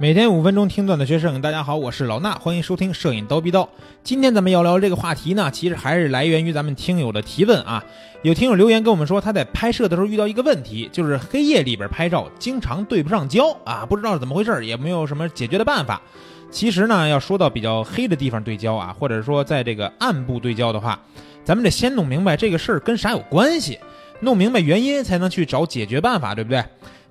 每天五分钟听段子学摄影，大家好，我是老衲，欢迎收听摄影刀逼刀。今天咱们要聊这个话题呢，其实还是来源于咱们听友的提问啊。有听友留言跟我们说，他在拍摄的时候遇到一个问题，就是黑夜里边拍照经常对不上焦啊，不知道是怎么回事，也没有什么解决的办法。其实呢，要说到比较黑的地方对焦啊，或者说在这个暗部对焦的话，咱们得先弄明白这个事儿跟啥有关系，弄明白原因才能去找解决办法，对不对？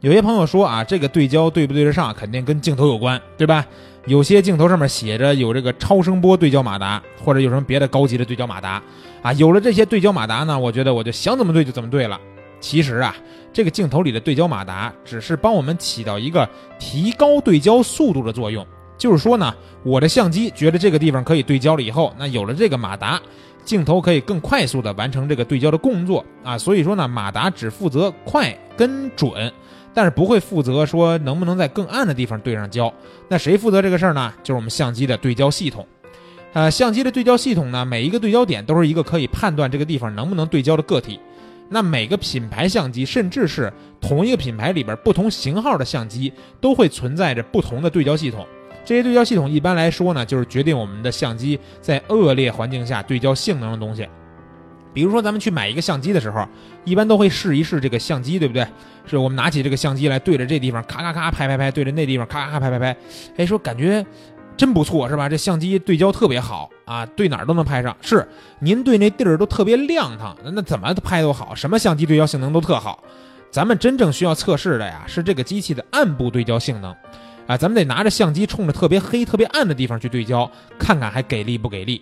有些朋友说啊，这个对焦对不对得上，肯定跟镜头有关，对吧？有些镜头上面写着有这个超声波对焦马达，或者有什么别的高级的对焦马达啊。有了这些对焦马达呢，我觉得我就想怎么对就怎么对了。其实啊，这个镜头里的对焦马达只是帮我们起到一个提高对焦速度的作用。就是说呢，我的相机觉得这个地方可以对焦了以后，那有了这个马达，镜头可以更快速的完成这个对焦的工作啊。所以说呢，马达只负责快跟准。但是不会负责说能不能在更暗的地方对上焦，那谁负责这个事儿呢？就是我们相机的对焦系统。呃，相机的对焦系统呢，每一个对焦点都是一个可以判断这个地方能不能对焦的个体。那每个品牌相机，甚至是同一个品牌里边不同型号的相机，都会存在着不同的对焦系统。这些对焦系统一般来说呢，就是决定我们的相机在恶劣环境下对焦性能的东西。比如说，咱们去买一个相机的时候，一般都会试一试这个相机，对不对？是我们拿起这个相机来，对着这地方咔咔咔拍拍拍，对着那地方咔咔拍拍拍，哎，说感觉真不错，是吧？这相机对焦特别好啊，对哪儿都能拍上。是，您对那地儿都特别亮堂，那怎么拍都好，什么相机对焦性能都特好。咱们真正需要测试的呀，是这个机器的暗部对焦性能啊，咱们得拿着相机冲着特别黑、特别暗的地方去对焦，看看还给力不给力。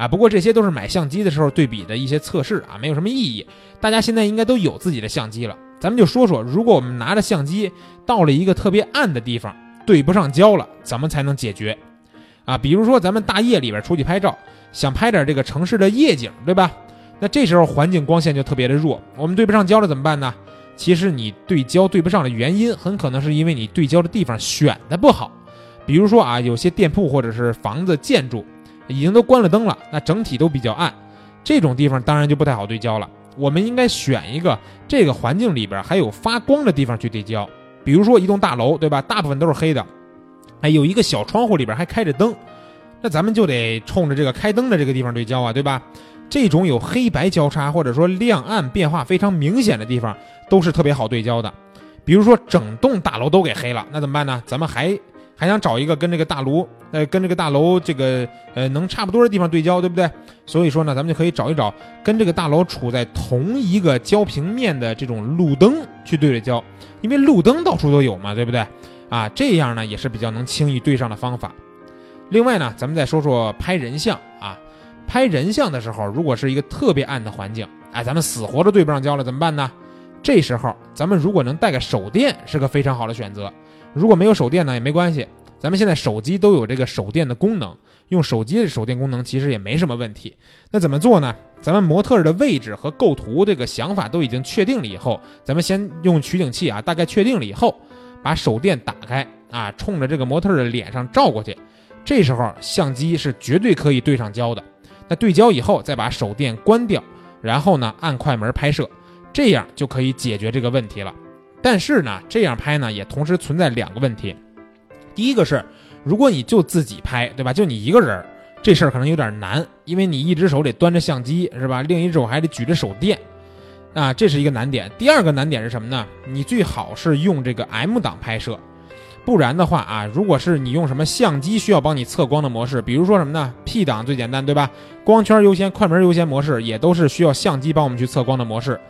啊，不过这些都是买相机的时候对比的一些测试啊，没有什么意义。大家现在应该都有自己的相机了，咱们就说说，如果我们拿着相机到了一个特别暗的地方，对不上焦了，怎么才能解决？啊，比如说咱们大夜里边出去拍照，想拍点这个城市的夜景，对吧？那这时候环境光线就特别的弱，我们对不上焦了怎么办呢？其实你对焦对不上的原因，很可能是因为你对焦的地方选的不好。比如说啊，有些店铺或者是房子建筑。已经都关了灯了，那整体都比较暗，这种地方当然就不太好对焦了。我们应该选一个这个环境里边还有发光的地方去对焦，比如说一栋大楼，对吧？大部分都是黑的，哎，有一个小窗户里边还开着灯，那咱们就得冲着这个开灯的这个地方对焦啊，对吧？这种有黑白交叉或者说亮暗变化非常明显的地方，都是特别好对焦的。比如说整栋大楼都给黑了，那怎么办呢？咱们还。还想找一个跟这个大楼，呃，跟这个大楼这个呃能差不多的地方对焦，对不对？所以说呢，咱们就可以找一找跟这个大楼处在同一个焦平面的这种路灯去对着焦，因为路灯到处都有嘛，对不对？啊，这样呢也是比较能轻易对上的方法。另外呢，咱们再说说拍人像啊，拍人像的时候，如果是一个特别暗的环境，哎，咱们死活都对不上焦了，怎么办呢？这时候咱们如果能带个手电，是个非常好的选择。如果没有手电呢，也没关系。咱们现在手机都有这个手电的功能，用手机的手电功能其实也没什么问题。那怎么做呢？咱们模特儿的位置和构图这个想法都已经确定了以后，咱们先用取景器啊，大概确定了以后，把手电打开啊，冲着这个模特儿的脸上照过去。这时候相机是绝对可以对上焦的。那对焦以后，再把手电关掉，然后呢按快门拍摄，这样就可以解决这个问题了。但是呢，这样拍呢也同时存在两个问题。第一个是，如果你就自己拍，对吧？就你一个人，这事儿可能有点难，因为你一只手得端着相机，是吧？另一只手还得举着手电，啊，这是一个难点。第二个难点是什么呢？你最好是用这个 M 档拍摄，不然的话啊，如果是你用什么相机需要帮你测光的模式，比如说什么呢？P 档最简单，对吧？光圈优先、快门优先模式也都是需要相机帮我们去测光的模式。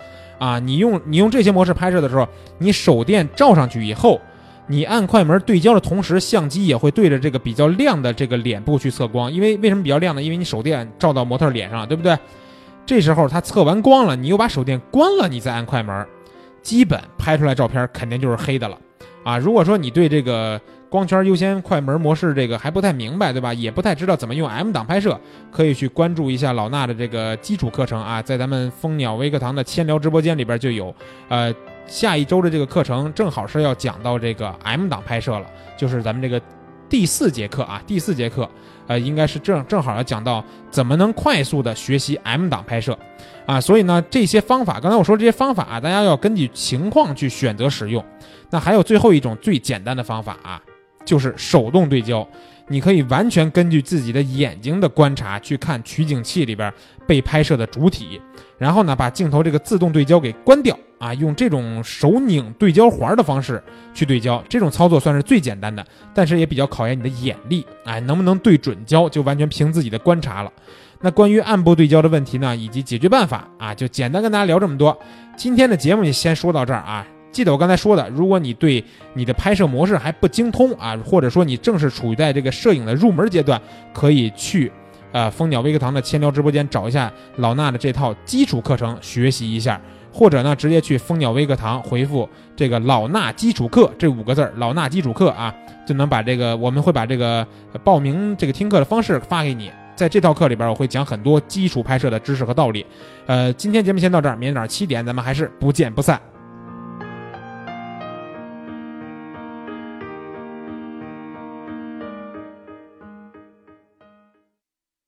啊，你用你用这些模式拍摄的时候，你手电照上去以后，你按快门对焦的同时，相机也会对着这个比较亮的这个脸部去测光。因为为什么比较亮呢？因为你手电照到模特脸上，对不对？这时候它测完光了，你又把手电关了，你再按快门，基本拍出来照片肯定就是黑的了。啊，如果说你对这个。光圈优先快门模式这个还不太明白，对吧？也不太知道怎么用 M 档拍摄，可以去关注一下老衲的这个基础课程啊，在咱们蜂鸟微课堂的千聊直播间里边就有。呃，下一周的这个课程正好是要讲到这个 M 档拍摄了，就是咱们这个第四节课啊，第四节课，呃，应该是正正好要讲到怎么能快速的学习 M 档拍摄啊。所以呢，这些方法，刚才我说这些方法啊，大家要根据情况去选择使用。那还有最后一种最简单的方法啊。就是手动对焦。你可以完全根据自己的眼睛的观察去看取景器里边被拍摄的主体，然后呢，把镜头这个自动对焦给关掉啊，用这种手拧对焦环的方式去对焦。这种操作算是最简单的，但是也比较考验你的眼力，哎，能不能对准焦就完全凭自己的观察了。那关于暗部对焦的问题呢，以及解决办法啊，就简单跟大家聊这么多。今天的节目就先说到这儿啊。记得我刚才说的，如果你对你的拍摄模式还不精通啊，或者说你正是处于在这个摄影的入门阶段，可以去，呃，蜂鸟微课堂的千聊直播间找一下老衲的这套基础课程学习一下，或者呢，直接去蜂鸟微课堂回复这个“老衲基础课”这五个字儿，“老衲基础课”啊，就能把这个我们会把这个报名这个听课的方式发给你。在这套课里边，我会讲很多基础拍摄的知识和道理。呃，今天节目先到这儿，明天早上七点咱们还是不见不散。